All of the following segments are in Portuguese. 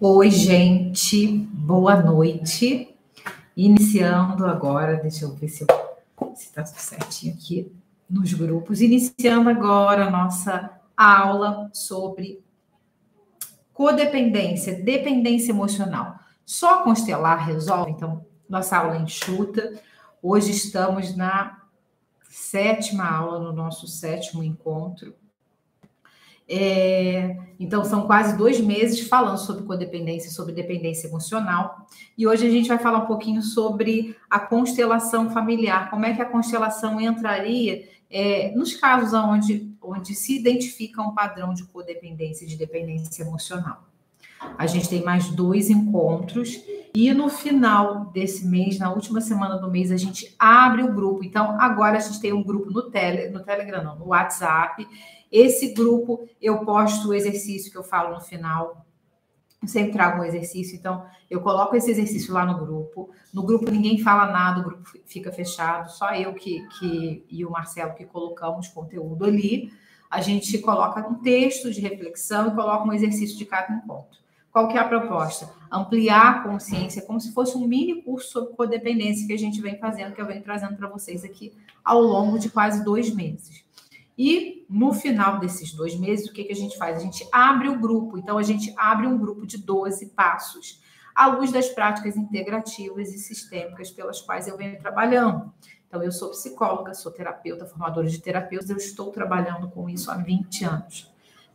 Oi, gente, boa noite. Iniciando agora, deixa eu ver se está tudo certinho aqui nos grupos. Iniciando agora a nossa aula sobre codependência, dependência emocional. Só constelar resolve? Então, nossa aula é enxuta. Hoje estamos na sétima aula, no nosso sétimo encontro. É, então, são quase dois meses falando sobre codependência, sobre dependência emocional. E hoje a gente vai falar um pouquinho sobre a constelação familiar, como é que a constelação entraria é, nos casos onde, onde se identifica um padrão de codependência e de dependência emocional. A gente tem mais dois encontros e no final desse mês, na última semana do mês, a gente abre o grupo. Então, agora a gente tem um grupo no, tele, no Telegram, não, no WhatsApp esse grupo, eu posto o exercício que eu falo no final. Eu sempre trago um exercício, então eu coloco esse exercício lá no grupo. No grupo ninguém fala nada, o grupo fica fechado, só eu que, que e o Marcelo que colocamos conteúdo ali. A gente coloca um texto de reflexão e coloca um exercício de cada encontro. Qual que é a proposta? Ampliar a consciência, como se fosse um mini curso sobre codependência que a gente vem fazendo, que eu venho trazendo para vocês aqui ao longo de quase dois meses. E no final desses dois meses, o que, que a gente faz? A gente abre o grupo. Então, a gente abre um grupo de 12 passos, à luz das práticas integrativas e sistêmicas pelas quais eu venho trabalhando. Então, eu sou psicóloga, sou terapeuta, formadora de terapeutas, eu estou trabalhando com isso há 20 anos.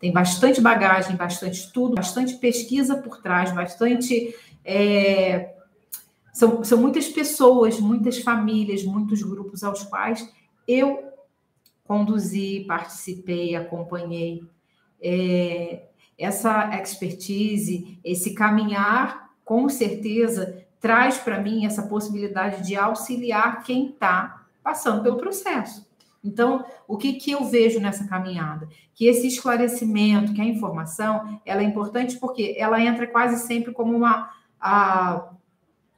Tem bastante bagagem, bastante estudo, bastante pesquisa por trás, bastante. É... São, são muitas pessoas, muitas famílias, muitos grupos aos quais eu conduzi, participei, acompanhei. É, essa expertise, esse caminhar, com certeza, traz para mim essa possibilidade de auxiliar quem está passando pelo processo. Então, o que, que eu vejo nessa caminhada? Que esse esclarecimento, que a informação, ela é importante porque ela entra quase sempre como uma, a,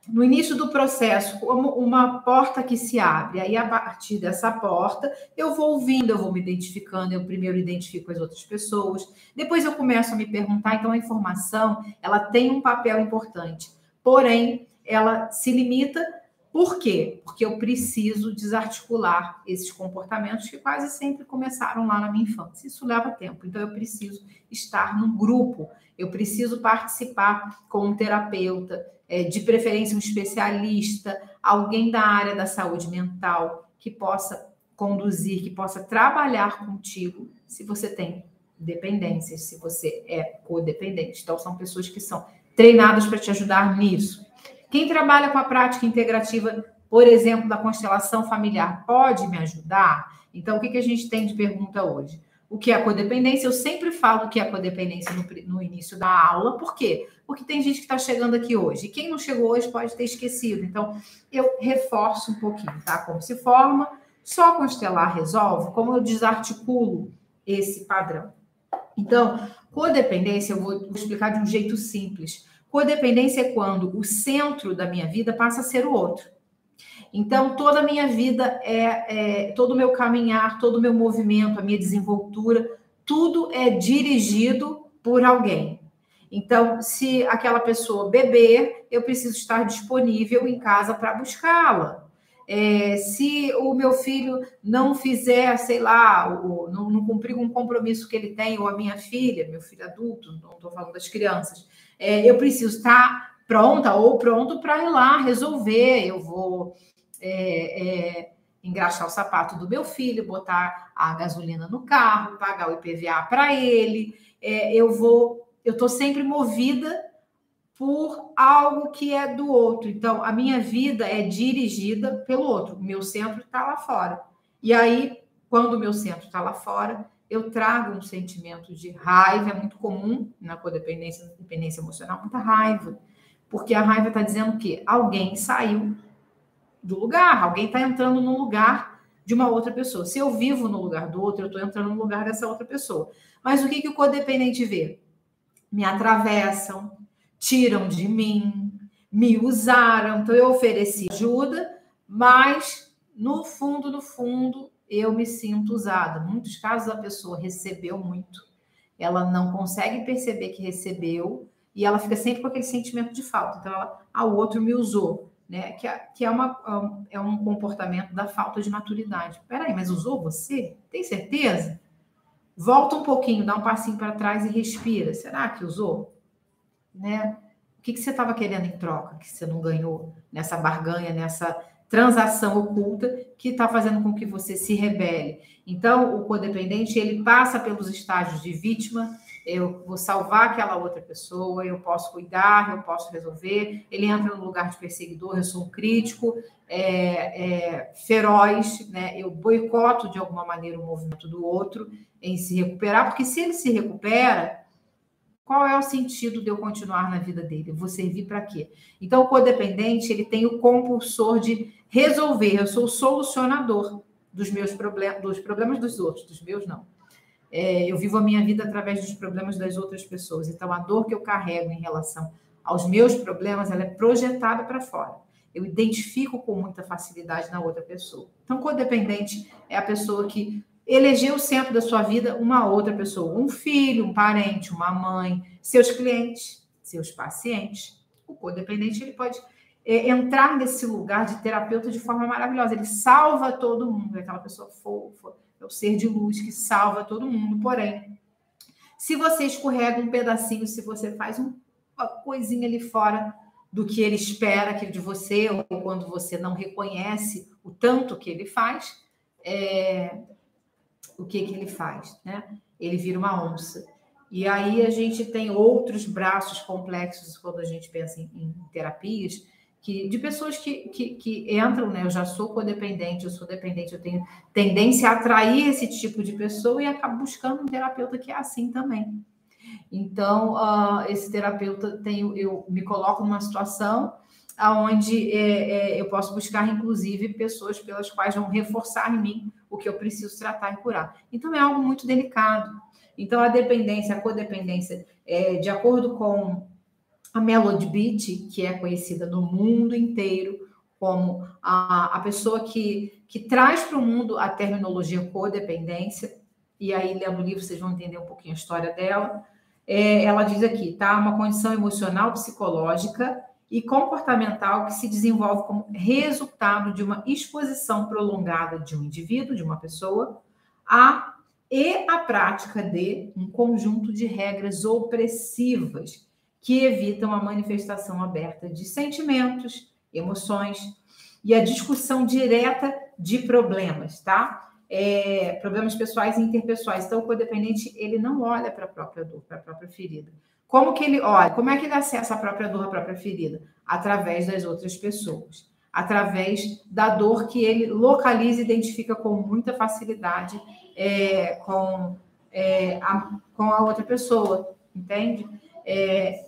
no início do processo, como uma porta que se abre. Aí, a partir dessa porta, eu vou ouvindo, eu vou me identificando. Eu primeiro identifico as outras pessoas, depois eu começo a me perguntar. Então, a informação ela tem um papel importante, porém, ela se limita. Por quê? Porque eu preciso desarticular esses comportamentos que quase sempre começaram lá na minha infância. Isso leva tempo. Então, eu preciso estar num grupo, eu preciso participar com um terapeuta, é, de preferência um especialista, alguém da área da saúde mental que possa conduzir, que possa trabalhar contigo, se você tem dependências, se você é codependente. Então, são pessoas que são treinadas para te ajudar nisso. Quem trabalha com a prática integrativa, por exemplo, da constelação familiar, pode me ajudar? Então, o que, que a gente tem de pergunta hoje? o que é a codependência. Eu sempre falo o que é a codependência no, no início da aula, por quê? Porque tem gente que está chegando aqui hoje. E quem não chegou hoje pode ter esquecido. Então, eu reforço um pouquinho, tá? Como se forma, só constelar resolve, como eu desarticulo esse padrão. Então, codependência, eu vou explicar de um jeito simples. Codependência é quando o centro da minha vida passa a ser o outro. Então, toda a minha vida é, é todo o meu caminhar, todo o meu movimento, a minha desenvoltura, tudo é dirigido por alguém. Então, se aquela pessoa beber, eu preciso estar disponível em casa para buscá-la. É, se o meu filho não fizer, sei lá, o, não, não, cumprir um compromisso que ele tem, ou a minha filha, meu filho adulto, não estou falando das crianças, é, eu preciso estar pronta ou pronto para ir lá resolver. Eu vou é, é, engraxar o sapato do meu filho, botar a gasolina no carro, pagar o IPVA para ele. É, eu vou, eu estou sempre movida por algo que é do outro. Então, a minha vida é dirigida pelo outro. Meu centro está lá fora. E aí, quando o meu centro está lá fora, eu trago um sentimento de raiva, é muito comum na codependência, dependência emocional, muita raiva. Porque a raiva está dizendo que alguém saiu do lugar, alguém está entrando no lugar de uma outra pessoa. Se eu vivo no lugar do outro, eu estou entrando no lugar dessa outra pessoa. Mas o que, que o codependente vê? Me atravessam, tiram de mim, me usaram, então eu ofereci ajuda, mas no fundo, no fundo, eu me sinto usada. Muitos casos a pessoa recebeu muito, ela não consegue perceber que recebeu, e ela fica sempre com aquele sentimento de falta. Então, ela, ah, o outro me usou, né? Que é, que é, uma, é um comportamento da falta de maturidade. Peraí, mas usou você? Tem certeza? Volta um pouquinho, dá um passinho para trás e respira. Será que usou? Né? O que, que você estava querendo em troca que você não ganhou nessa barganha, nessa transação oculta que está fazendo com que você se rebele? Então, o codependente ele passa pelos estágios de vítima, eu vou salvar aquela outra pessoa, eu posso cuidar, eu posso resolver. Ele entra no lugar de perseguidor, eu sou um crítico é, é, feroz, né? eu boicoto de alguma maneira o movimento do outro em se recuperar, porque se ele se recupera, qual é o sentido de eu continuar na vida dele? Eu vou servir para quê? Então, o codependente ele tem o compulsor de resolver, eu sou o solucionador dos meus problemas, dos problemas dos outros, dos meus não é, eu vivo a minha vida através dos problemas das outras pessoas. Então, a dor que eu carrego em relação aos meus problemas, ela é projetada para fora. Eu identifico com muita facilidade na outra pessoa. Então, codependente é a pessoa que elegeu o centro da sua vida uma outra pessoa, um filho, um parente, uma mãe, seus clientes, seus pacientes. O codependente ele pode é, entrar nesse lugar de terapeuta de forma maravilhosa. Ele salva todo mundo, é aquela pessoa fofa, é o ser de luz que salva todo mundo. Porém, se você escorrega um pedacinho, se você faz uma coisinha ali fora do que ele espera que de você, ou quando você não reconhece o tanto que ele faz, é... o que, que ele faz? Né? Ele vira uma onça. E aí a gente tem outros braços complexos quando a gente pensa em, em terapias, que, de pessoas que, que, que, entram, né? Eu já sou codependente, eu sou dependente, eu tenho tendência a atrair esse tipo de pessoa e acabo buscando um terapeuta que é assim também. Então, uh, esse terapeuta tem, eu me coloco numa situação onde é, é, eu posso buscar, inclusive, pessoas pelas quais vão reforçar em mim o que eu preciso tratar e curar. Então, é algo muito delicado. Então, a dependência, a codependência, é, de acordo com a Melody Beat, que é conhecida no mundo inteiro como a, a pessoa que, que traz para o mundo a terminologia codependência, e aí, lendo o livro, vocês vão entender um pouquinho a história dela. É, ela diz aqui, tá? Uma condição emocional, psicológica e comportamental que se desenvolve como resultado de uma exposição prolongada de um indivíduo, de uma pessoa, a e a prática de um conjunto de regras opressivas que evitam a manifestação aberta de sentimentos, emoções e a discussão direta de problemas, tá? É, problemas pessoais e interpessoais. Então, o codependente, ele não olha para a própria dor, para a própria ferida. Como que ele olha? Como é que ele acessa a própria dor, a própria ferida? Através das outras pessoas. Através da dor que ele localiza e identifica com muita facilidade é, com, é, a, com a outra pessoa, entende? É,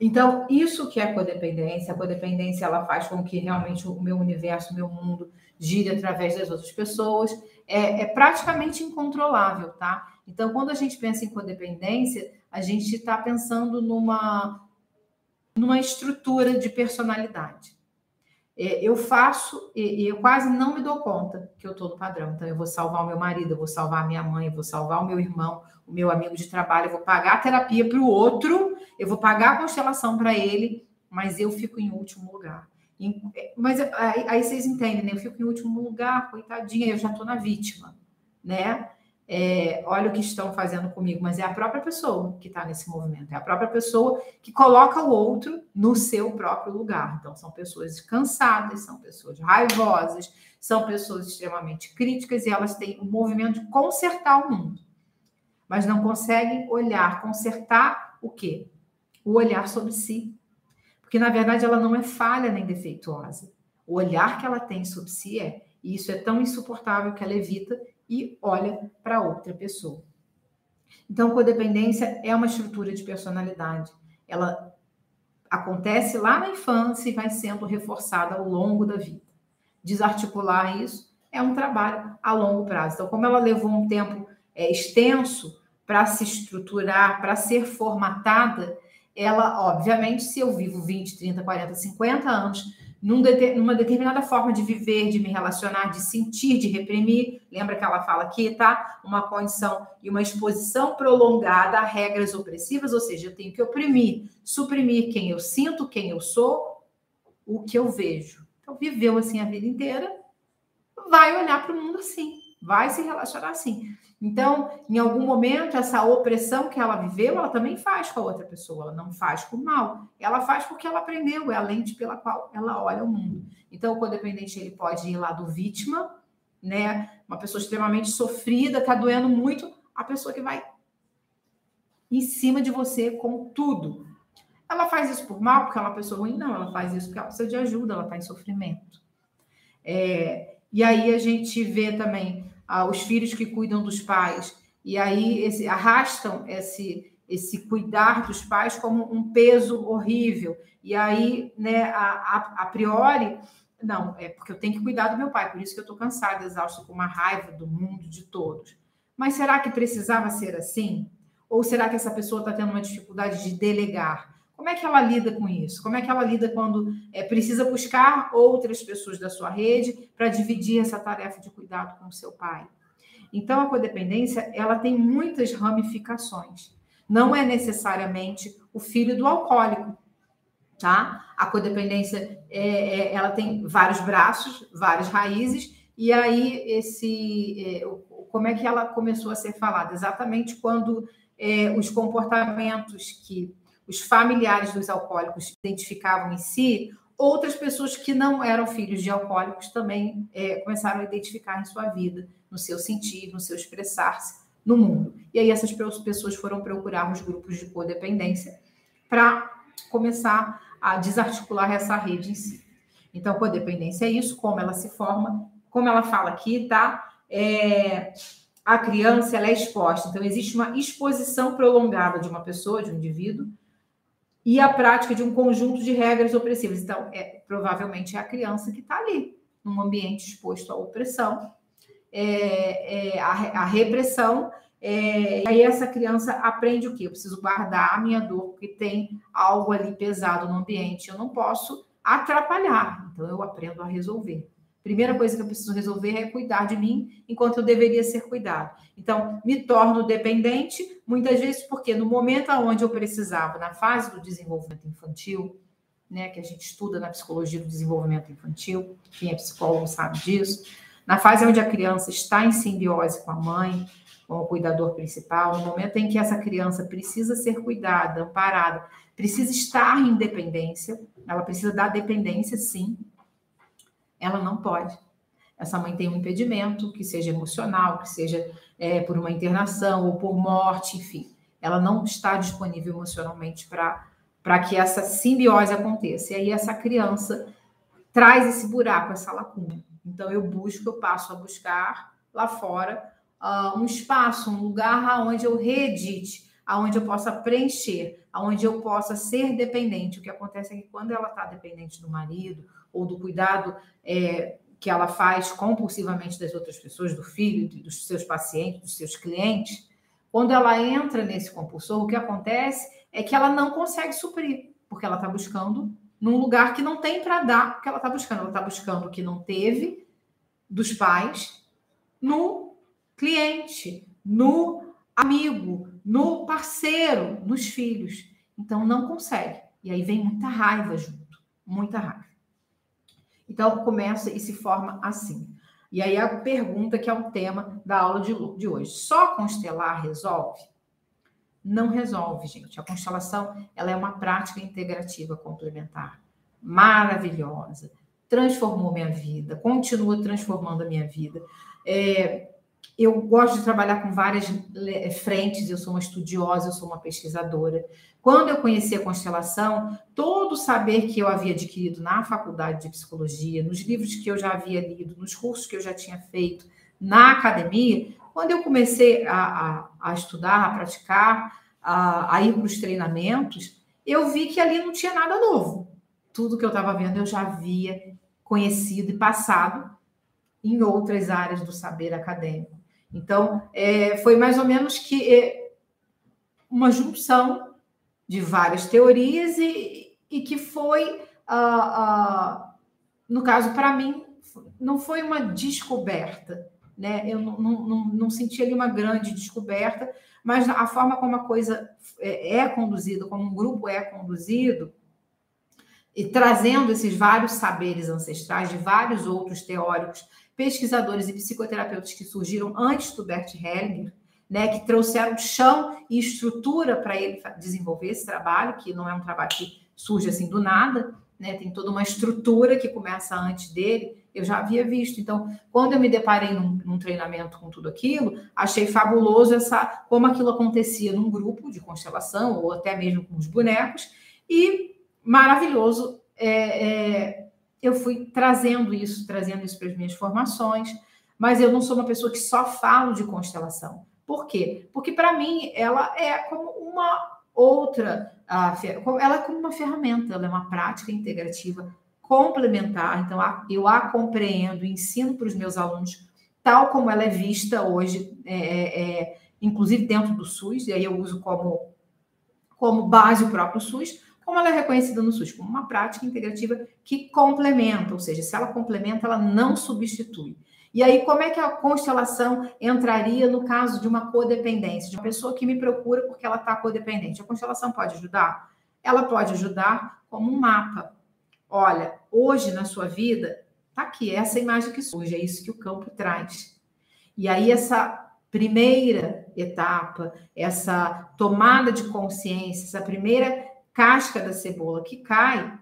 então, isso que é codependência, a codependência ela faz com que realmente o meu universo, o meu mundo gire através das outras pessoas, é, é praticamente incontrolável, tá? Então, quando a gente pensa em codependência, a gente está pensando numa, numa estrutura de personalidade. É, eu faço e eu quase não me dou conta que eu estou no padrão. Então, eu vou salvar o meu marido, eu vou salvar a minha mãe, eu vou salvar o meu irmão, o meu amigo de trabalho, eu vou pagar a terapia para o outro, eu vou pagar a constelação para ele, mas eu fico em último lugar. Mas aí, aí, vocês entendem, né? Eu fico em último lugar, coitadinha, eu já estou na vítima, né? É, olha o que estão fazendo comigo, mas é a própria pessoa que está nesse movimento, é a própria pessoa que coloca o outro no seu próprio lugar. Então, são pessoas cansadas, são pessoas raivosas, são pessoas extremamente críticas e elas têm o movimento de consertar o mundo, mas não conseguem olhar, consertar o quê? O olhar sobre si. Porque, na verdade, ela não é falha nem defeituosa. O olhar que ela tem sobre si é, e isso é tão insuportável que ela evita e olha para outra pessoa. Então, codependência é uma estrutura de personalidade. Ela acontece lá na infância e vai sendo reforçada ao longo da vida. Desarticular isso é um trabalho a longo prazo. Então, como ela levou um tempo é, extenso para se estruturar, para ser formatada, ela, obviamente, se eu vivo 20, 30, 40, 50 anos num numa determinada forma de viver, de me relacionar, de sentir, de reprimir. Lembra que ela fala aqui, tá? Uma condição e uma exposição prolongada a regras opressivas, ou seja, eu tenho que oprimir, suprimir quem eu sinto, quem eu sou, o que eu vejo. Então, viveu assim a vida inteira, vai olhar para o mundo assim, vai se relacionar assim. Então, em algum momento, essa opressão que ela viveu, ela também faz com a outra pessoa. Ela não faz por mal. Ela faz porque ela aprendeu, é a lente pela qual ela olha o mundo. Então, o codependente ele pode ir lá do vítima, né? Uma pessoa extremamente sofrida, tá doendo muito, a pessoa que vai em cima de você com tudo. Ela faz isso por mal, porque ela é uma pessoa ruim? Não, ela faz isso porque ela precisa de ajuda, ela está em sofrimento. É, e aí a gente vê também os filhos que cuidam dos pais, e aí esse, arrastam esse, esse cuidar dos pais como um peso horrível. E aí, né, a, a, a priori, não, é porque eu tenho que cuidar do meu pai, por isso que eu estou cansada, exausta, com uma raiva do mundo, de todos. Mas será que precisava ser assim? Ou será que essa pessoa está tendo uma dificuldade de delegar? Como é que ela lida com isso? Como é que ela lida quando é, precisa buscar outras pessoas da sua rede para dividir essa tarefa de cuidado com o seu pai? Então, a codependência ela tem muitas ramificações. Não é necessariamente o filho do alcoólico, tá? A codependência é, é, ela tem vários braços, várias raízes, e aí esse é, como é que ela começou a ser falada? Exatamente quando é, os comportamentos que os familiares dos alcoólicos identificavam em si, outras pessoas que não eram filhos de alcoólicos também é, começaram a identificar em sua vida, no seu sentir, no seu expressar-se no mundo. E aí essas pessoas foram procurar os grupos de codependência para começar a desarticular essa rede em si. Então, codependência é isso, como ela se forma, como ela fala aqui, tá? É, a criança ela é exposta. Então, existe uma exposição prolongada de uma pessoa, de um indivíduo, e a prática de um conjunto de regras opressivas. Então, é, provavelmente é a criança que está ali, num ambiente exposto à opressão, é, é, a, repressão. É, e aí essa criança aprende o quê? Eu preciso guardar a minha dor, porque tem algo ali pesado no ambiente. Eu não posso atrapalhar. Então, eu aprendo a resolver. Primeira coisa que eu preciso resolver é cuidar de mim enquanto eu deveria ser cuidado. Então, me torno dependente, muitas vezes porque no momento onde eu precisava, na fase do desenvolvimento infantil, né, que a gente estuda na psicologia do desenvolvimento infantil, quem é psicólogo sabe disso, na fase onde a criança está em simbiose com a mãe, com o cuidador principal, no momento em que essa criança precisa ser cuidada, amparada, precisa estar em dependência, ela precisa da dependência, sim, ela não pode. Essa mãe tem um impedimento, que seja emocional, que seja é, por uma internação ou por morte, enfim. Ela não está disponível emocionalmente para que essa simbiose aconteça. E aí essa criança traz esse buraco, essa lacuna. Então eu busco, eu passo a buscar lá fora uh, um espaço, um lugar onde eu reedite, aonde eu possa preencher, aonde eu possa ser dependente. O que acontece é que quando ela está dependente do marido ou do cuidado é, que ela faz compulsivamente das outras pessoas, do filho, dos seus pacientes, dos seus clientes, quando ela entra nesse compulsor, o que acontece é que ela não consegue suprir, porque ela está buscando num lugar que não tem para dar o que ela está buscando. Ela está buscando o que não teve dos pais no cliente, no amigo, no parceiro, nos filhos. Então não consegue. E aí vem muita raiva junto, muita raiva. Então, começa e se forma assim. E aí a pergunta que é o tema da aula de, de hoje. Só constelar resolve? Não resolve, gente. A constelação ela é uma prática integrativa complementar. Maravilhosa. Transformou minha vida, continua transformando a minha vida. É, eu gosto de trabalhar com várias frentes, eu sou uma estudiosa, eu sou uma pesquisadora. Quando eu conheci a constelação, todo o saber que eu havia adquirido na faculdade de psicologia, nos livros que eu já havia lido, nos cursos que eu já tinha feito, na academia, quando eu comecei a, a, a estudar, a praticar, a, a ir para os treinamentos, eu vi que ali não tinha nada novo. Tudo que eu estava vendo eu já havia conhecido e passado em outras áreas do saber acadêmico. Então, é, foi mais ou menos que é, uma junção de várias teorias e, e que foi no caso, para mim, não foi uma descoberta, né? Eu não, não, não, não senti ali uma grande descoberta, mas a forma como a coisa é, é conduzida, como um grupo é conduzido, e trazendo esses vários saberes ancestrais de vários outros teóricos, pesquisadores e psicoterapeutas que surgiram antes do Bert Hellinger, né, que trouxeram chão e estrutura para ele desenvolver esse trabalho, que não é um trabalho que surge assim do nada, né, tem toda uma estrutura que começa antes dele, eu já havia visto. Então, quando eu me deparei num, num, treinamento com tudo aquilo, achei fabuloso essa como aquilo acontecia num grupo de constelação ou até mesmo com os bonecos e maravilhoso. É, é, eu fui trazendo isso, trazendo isso para as minhas formações, mas eu não sou uma pessoa que só falo de constelação. Por quê? Porque para mim ela é como uma outra, ela é como uma ferramenta, ela é uma prática integrativa complementar. Então, eu a compreendo, ensino para os meus alunos tal como ela é vista hoje, é, é, é, inclusive dentro do SUS, e aí eu uso como, como base o próprio SUS, como ela é reconhecida no SUS, como uma prática integrativa que complementa, ou seja, se ela complementa, ela não substitui. E aí, como é que a constelação entraria no caso de uma codependência, de uma pessoa que me procura porque ela está codependente? A constelação pode ajudar? Ela pode ajudar como um mapa. Olha, hoje na sua vida, tá aqui, essa imagem que surge, é isso que o campo traz. E aí, essa primeira etapa, essa tomada de consciência, essa primeira casca da cebola que cai,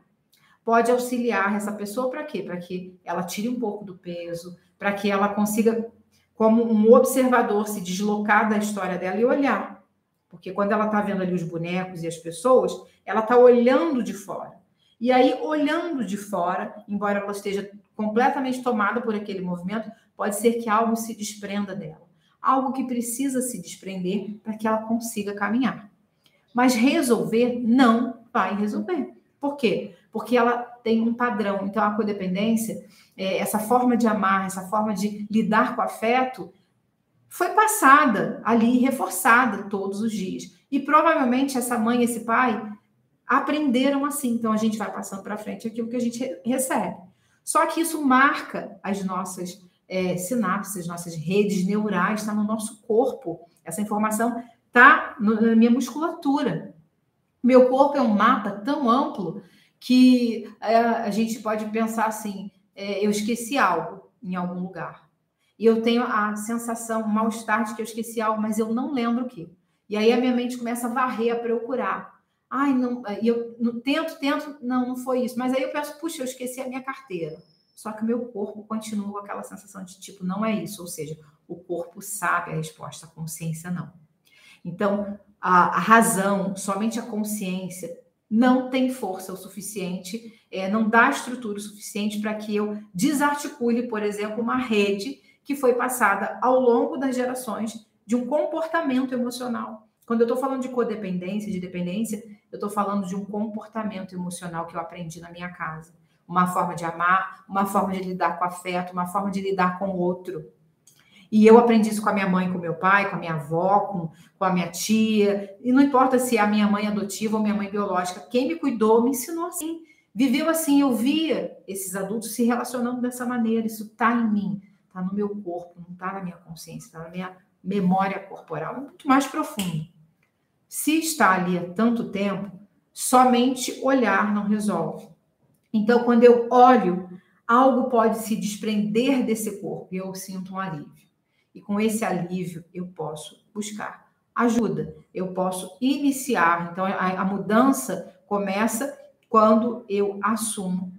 pode auxiliar essa pessoa para quê? Para que ela tire um pouco do peso, para que ela consiga, como um observador, se deslocar da história dela e olhar. Porque quando ela está vendo ali os bonecos e as pessoas, ela está olhando de fora. E aí, olhando de fora, embora ela esteja completamente tomada por aquele movimento, pode ser que algo se desprenda dela. Algo que precisa se desprender para que ela consiga caminhar. Mas resolver não vai resolver. Por quê? Porque ela tem um padrão. Então, a codependência, é, essa forma de amar, essa forma de lidar com afeto, foi passada ali, reforçada todos os dias. E provavelmente essa mãe esse pai aprenderam assim. Então a gente vai passando para frente aquilo que a gente recebe. Só que isso marca as nossas é, sinapses, nossas redes neurais, está no nosso corpo. Essa informação está na minha musculatura. Meu corpo é um mapa tão amplo que é, a gente pode pensar assim: é, eu esqueci algo em algum lugar. E eu tenho a sensação, o mal-estar de que eu esqueci algo, mas eu não lembro o que. E aí a minha mente começa a varrer, a procurar. Ai, não, e eu tento, tento, não, não foi isso. Mas aí eu penso, puxa, eu esqueci a minha carteira. Só que o meu corpo continua com aquela sensação de tipo, não é isso. Ou seja, o corpo sabe a resposta, a consciência não. Então, a, a razão, somente a consciência, não tem força o suficiente, é, não dá estrutura o suficiente para que eu desarticule, por exemplo, uma rede que foi passada ao longo das gerações de um comportamento emocional quando eu estou falando de codependência, de dependência, eu estou falando de um comportamento emocional que eu aprendi na minha casa. Uma forma de amar, uma forma de lidar com afeto, uma forma de lidar com o outro. E eu aprendi isso com a minha mãe, com meu pai, com a minha avó, com, com a minha tia. E não importa se é a minha mãe adotiva ou minha mãe biológica, quem me cuidou me ensinou assim. Viveu assim, eu via esses adultos se relacionando dessa maneira. Isso está em mim, está no meu corpo, não está na minha consciência, está na minha memória corporal. É muito mais profundo. Se está ali há tanto tempo, somente olhar não resolve. Então, quando eu olho, algo pode se desprender desse corpo e eu sinto um alívio. E com esse alívio, eu posso buscar ajuda, eu posso iniciar. Então, a, a mudança começa quando eu assumo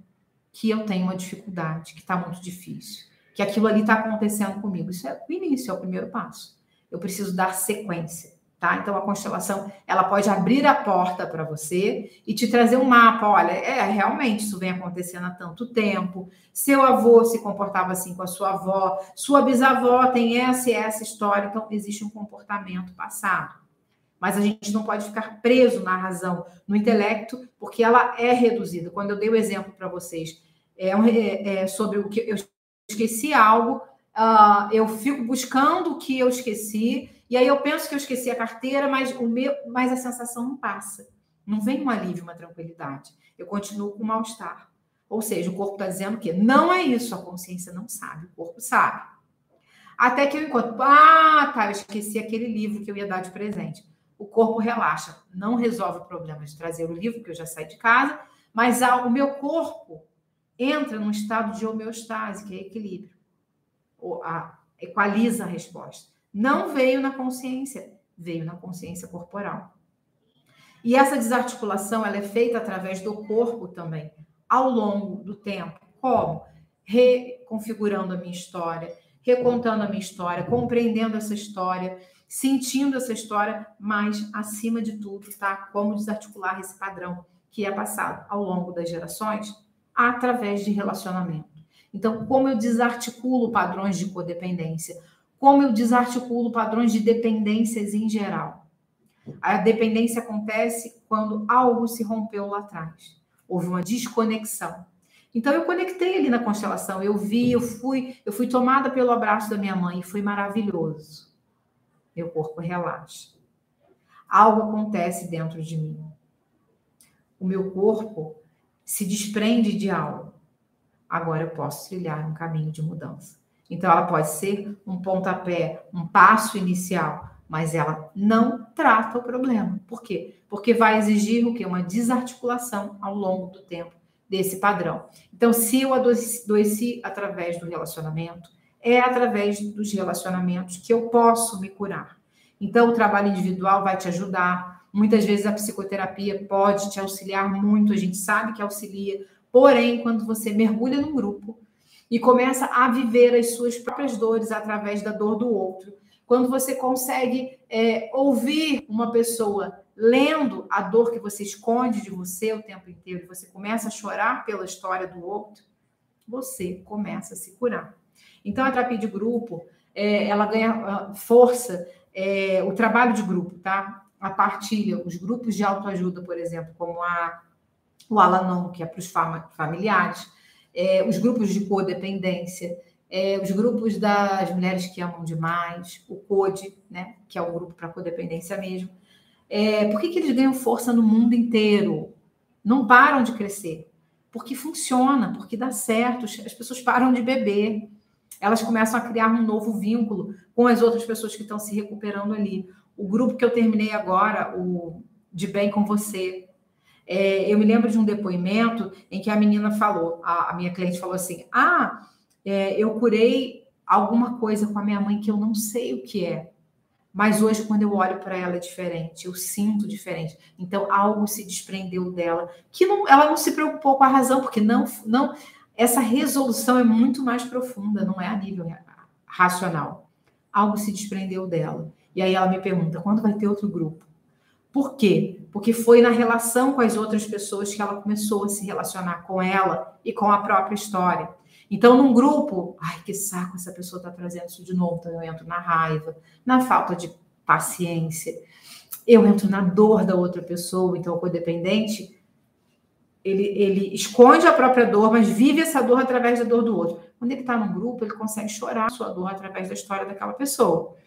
que eu tenho uma dificuldade, que está muito difícil, que aquilo ali está acontecendo comigo. Isso é o início, é o primeiro passo. Eu preciso dar sequência. Tá? Então, a constelação ela pode abrir a porta para você e te trazer um mapa. Olha, é realmente isso vem acontecendo há tanto tempo. Seu avô se comportava assim com a sua avó, sua bisavó tem essa e essa história. Então, existe um comportamento passado. Mas a gente não pode ficar preso na razão, no intelecto, porque ela é reduzida. Quando eu dei o exemplo para vocês é, um, é, é, sobre o que eu esqueci algo, uh, eu fico buscando o que eu esqueci e aí eu penso que eu esqueci a carteira, mas o meu, mas a sensação não passa. Não vem um alívio, uma tranquilidade. Eu continuo com mal-estar. Ou seja, o corpo está dizendo que não é isso, a consciência não sabe, o corpo sabe. Até que eu encontro, ah, tá, eu esqueci aquele livro que eu ia dar de presente. O corpo relaxa, não resolve o problema de trazer o livro, porque eu já saí de casa, mas o meu corpo entra num estado de homeostase, que é equilíbrio, ou a, equaliza a resposta. Não veio na consciência, veio na consciência corporal. E essa desarticulação ela é feita através do corpo também, ao longo do tempo. Como? Reconfigurando a minha história, recontando a minha história, compreendendo essa história, sentindo essa história, mas, acima de tudo, tá? Como desarticular esse padrão que é passado ao longo das gerações através de relacionamento. Então, como eu desarticulo padrões de codependência? Como eu desarticulo padrões de dependências em geral? A dependência acontece quando algo se rompeu lá atrás. Houve uma desconexão. Então eu conectei ali na constelação, eu vi, eu fui, eu fui tomada pelo abraço da minha mãe e foi maravilhoso. Meu corpo relaxa. Algo acontece dentro de mim. O meu corpo se desprende de algo. Agora eu posso trilhar um caminho de mudança. Então ela pode ser um pontapé, um passo inicial mas ela não trata o problema. Por quê? Porque vai exigir o quê? Uma desarticulação ao longo do tempo desse padrão. Então, se eu adoeci através do relacionamento, é através dos relacionamentos que eu posso me curar. Então, o trabalho individual vai te ajudar. Muitas vezes a psicoterapia pode te auxiliar muito, a gente sabe que auxilia. Porém, quando você mergulha num grupo e começa a viver as suas próprias dores através da dor do outro, quando você consegue é, ouvir uma pessoa lendo a dor que você esconde de você o tempo inteiro, você começa a chorar pela história do outro, você começa a se curar. Então, a terapia de grupo, é, ela ganha ah, força, é, o trabalho de grupo, tá? A partilha, os grupos de autoajuda, por exemplo, como a, o Alanon, que é para os familiares, é, os grupos de codependência, é, os grupos das mulheres que amam demais, o CODE, né, que é o grupo para codependência mesmo. É, por que, que eles ganham força no mundo inteiro? Não param de crescer. Porque funciona, porque dá certo, as pessoas param de beber, elas começam a criar um novo vínculo com as outras pessoas que estão se recuperando ali. O grupo que eu terminei agora, o De Bem com Você, é, eu me lembro de um depoimento em que a menina falou, a, a minha cliente falou assim: Ah, é, eu curei alguma coisa com a minha mãe que eu não sei o que é. Mas hoje, quando eu olho para ela, é diferente, eu sinto diferente. Então, algo se desprendeu dela, que não, ela não se preocupou com a razão, porque não, não, essa resolução é muito mais profunda, não é a nível racional. Algo se desprendeu dela. E aí ela me pergunta: quando vai ter outro grupo? Por quê? Porque foi na relação com as outras pessoas que ela começou a se relacionar com ela e com a própria história. Então, num grupo, ai, que saco, essa pessoa está trazendo isso de novo. Então, eu entro na raiva, na falta de paciência, eu entro na dor da outra pessoa. Então, o codependente, ele, ele esconde a própria dor, mas vive essa dor através da dor do outro. Quando ele está num grupo, ele consegue chorar a sua dor através da história daquela pessoa.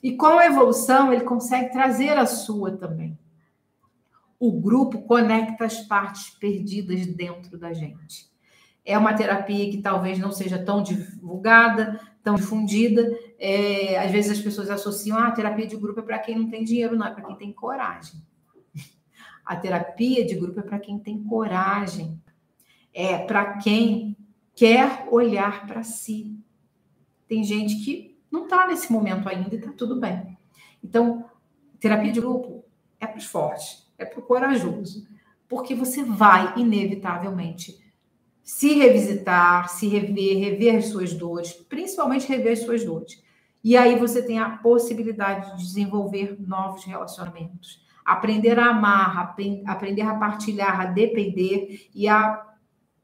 E com a evolução, ele consegue trazer a sua também. O grupo conecta as partes perdidas dentro da gente. É uma terapia que talvez não seja tão divulgada, tão difundida. É, às vezes as pessoas associam ah, a terapia de grupo é para quem não tem dinheiro, não, é para quem tem coragem. A terapia de grupo é para quem tem coragem. É para quem quer olhar para si. Tem gente que não está nesse momento ainda e está tudo bem. Então, terapia de grupo é para os fortes, é para o corajoso, porque você vai, inevitavelmente, se revisitar, se rever, rever as suas dores, principalmente rever as suas dores. E aí você tem a possibilidade de desenvolver novos relacionamentos, aprender a amar, aprender a partilhar, a depender e a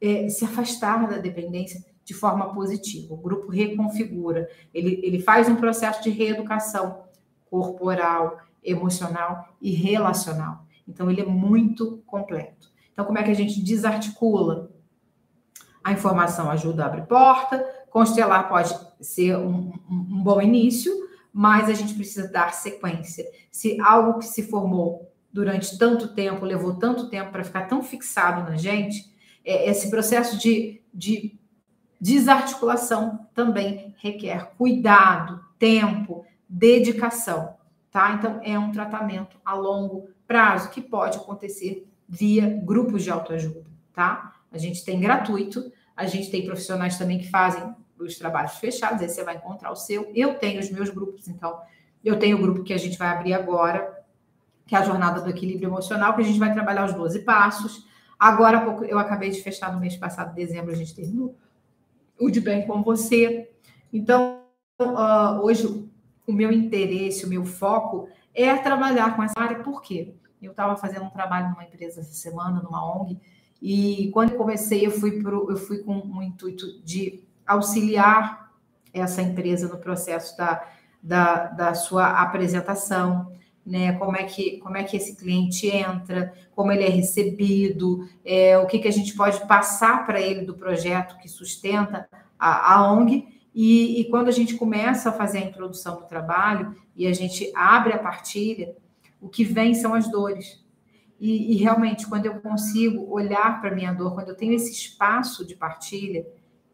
é, se afastar da dependência de forma positiva. O grupo reconfigura, ele, ele faz um processo de reeducação corporal, emocional e relacional. Então, ele é muito completo. Então, como é que a gente desarticula a informação ajuda a abrir porta, constelar pode ser um, um, um bom início, mas a gente precisa dar sequência. Se algo que se formou durante tanto tempo, levou tanto tempo para ficar tão fixado na gente, é, esse processo de, de desarticulação também requer cuidado, tempo, dedicação, tá? Então, é um tratamento a longo prazo que pode acontecer via grupos de autoajuda, tá? A gente tem gratuito, a gente tem profissionais também que fazem os trabalhos fechados, aí você vai encontrar o seu. Eu tenho os meus grupos, então, eu tenho o grupo que a gente vai abrir agora, que é a Jornada do Equilíbrio Emocional, que a gente vai trabalhar os 12 passos. Agora, pouco, eu acabei de fechar no mês passado, dezembro, a gente terminou o de bem com você. Então, uh, hoje, o meu interesse, o meu foco é trabalhar com essa área, por quê? Eu estava fazendo um trabalho numa empresa essa semana, numa ONG, e quando eu comecei, eu fui, pro, eu fui com um intuito de auxiliar essa empresa no processo da, da, da sua apresentação, né? Como é que como é que esse cliente entra, como ele é recebido, é, o que, que a gente pode passar para ele do projeto que sustenta a, a ONG. E, e, quando a gente começa a fazer a introdução do trabalho e a gente abre a partilha, o que vem são as dores. E, e realmente, quando eu consigo olhar para a minha dor, quando eu tenho esse espaço de partilha,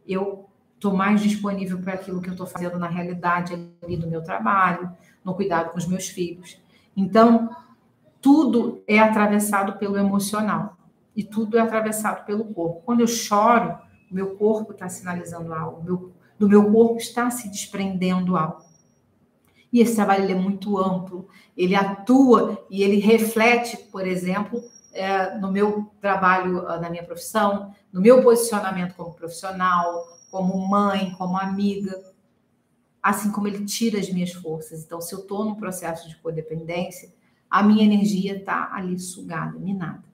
eu estou mais disponível para aquilo que eu estou fazendo na realidade ali do meu trabalho, no cuidado com os meus filhos. Então, tudo é atravessado pelo emocional e tudo é atravessado pelo corpo. Quando eu choro, meu corpo está sinalizando algo, meu, do meu corpo está se desprendendo algo. E esse trabalho é muito amplo, ele atua e ele reflete, por exemplo, é, no meu trabalho, ah, na minha profissão, no meu posicionamento como profissional, como mãe, como amiga, assim como ele tira as minhas forças. Então, se eu estou num processo de codependência, a minha energia está ali sugada, minada.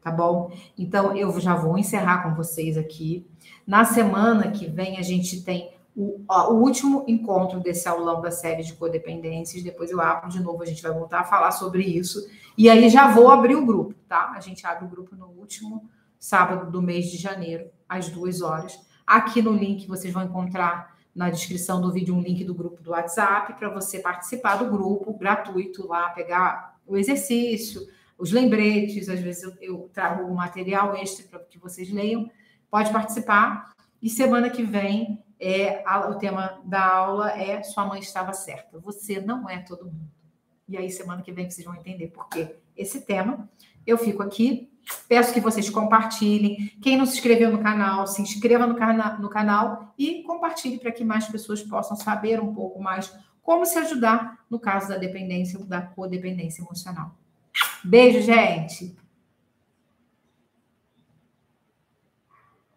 Tá bom? Então, eu já vou encerrar com vocês aqui. Na semana que vem, a gente tem o, ó, o, último encontro desse aulão da série de codependências. Depois eu abro de novo, a gente vai voltar a falar sobre isso. E aí já vou abrir o grupo, tá? A gente abre o grupo no último sábado do mês de janeiro, às duas horas. Aqui no link vocês vão encontrar na descrição do vídeo um link do grupo do WhatsApp para você participar do grupo gratuito lá, pegar o exercício, os lembretes. Às vezes eu, eu trago um material extra para que vocês leiam. Pode participar. E semana que vem é a, o tema da aula é Sua mãe estava certa. Você não é todo mundo. E aí, semana que vem, vocês vão entender por que esse tema. Eu fico aqui. Peço que vocês compartilhem. Quem não se inscreveu no canal, se inscreva no, cana no canal e compartilhe para que mais pessoas possam saber um pouco mais como se ajudar no caso da dependência ou da codependência emocional. Beijo, gente!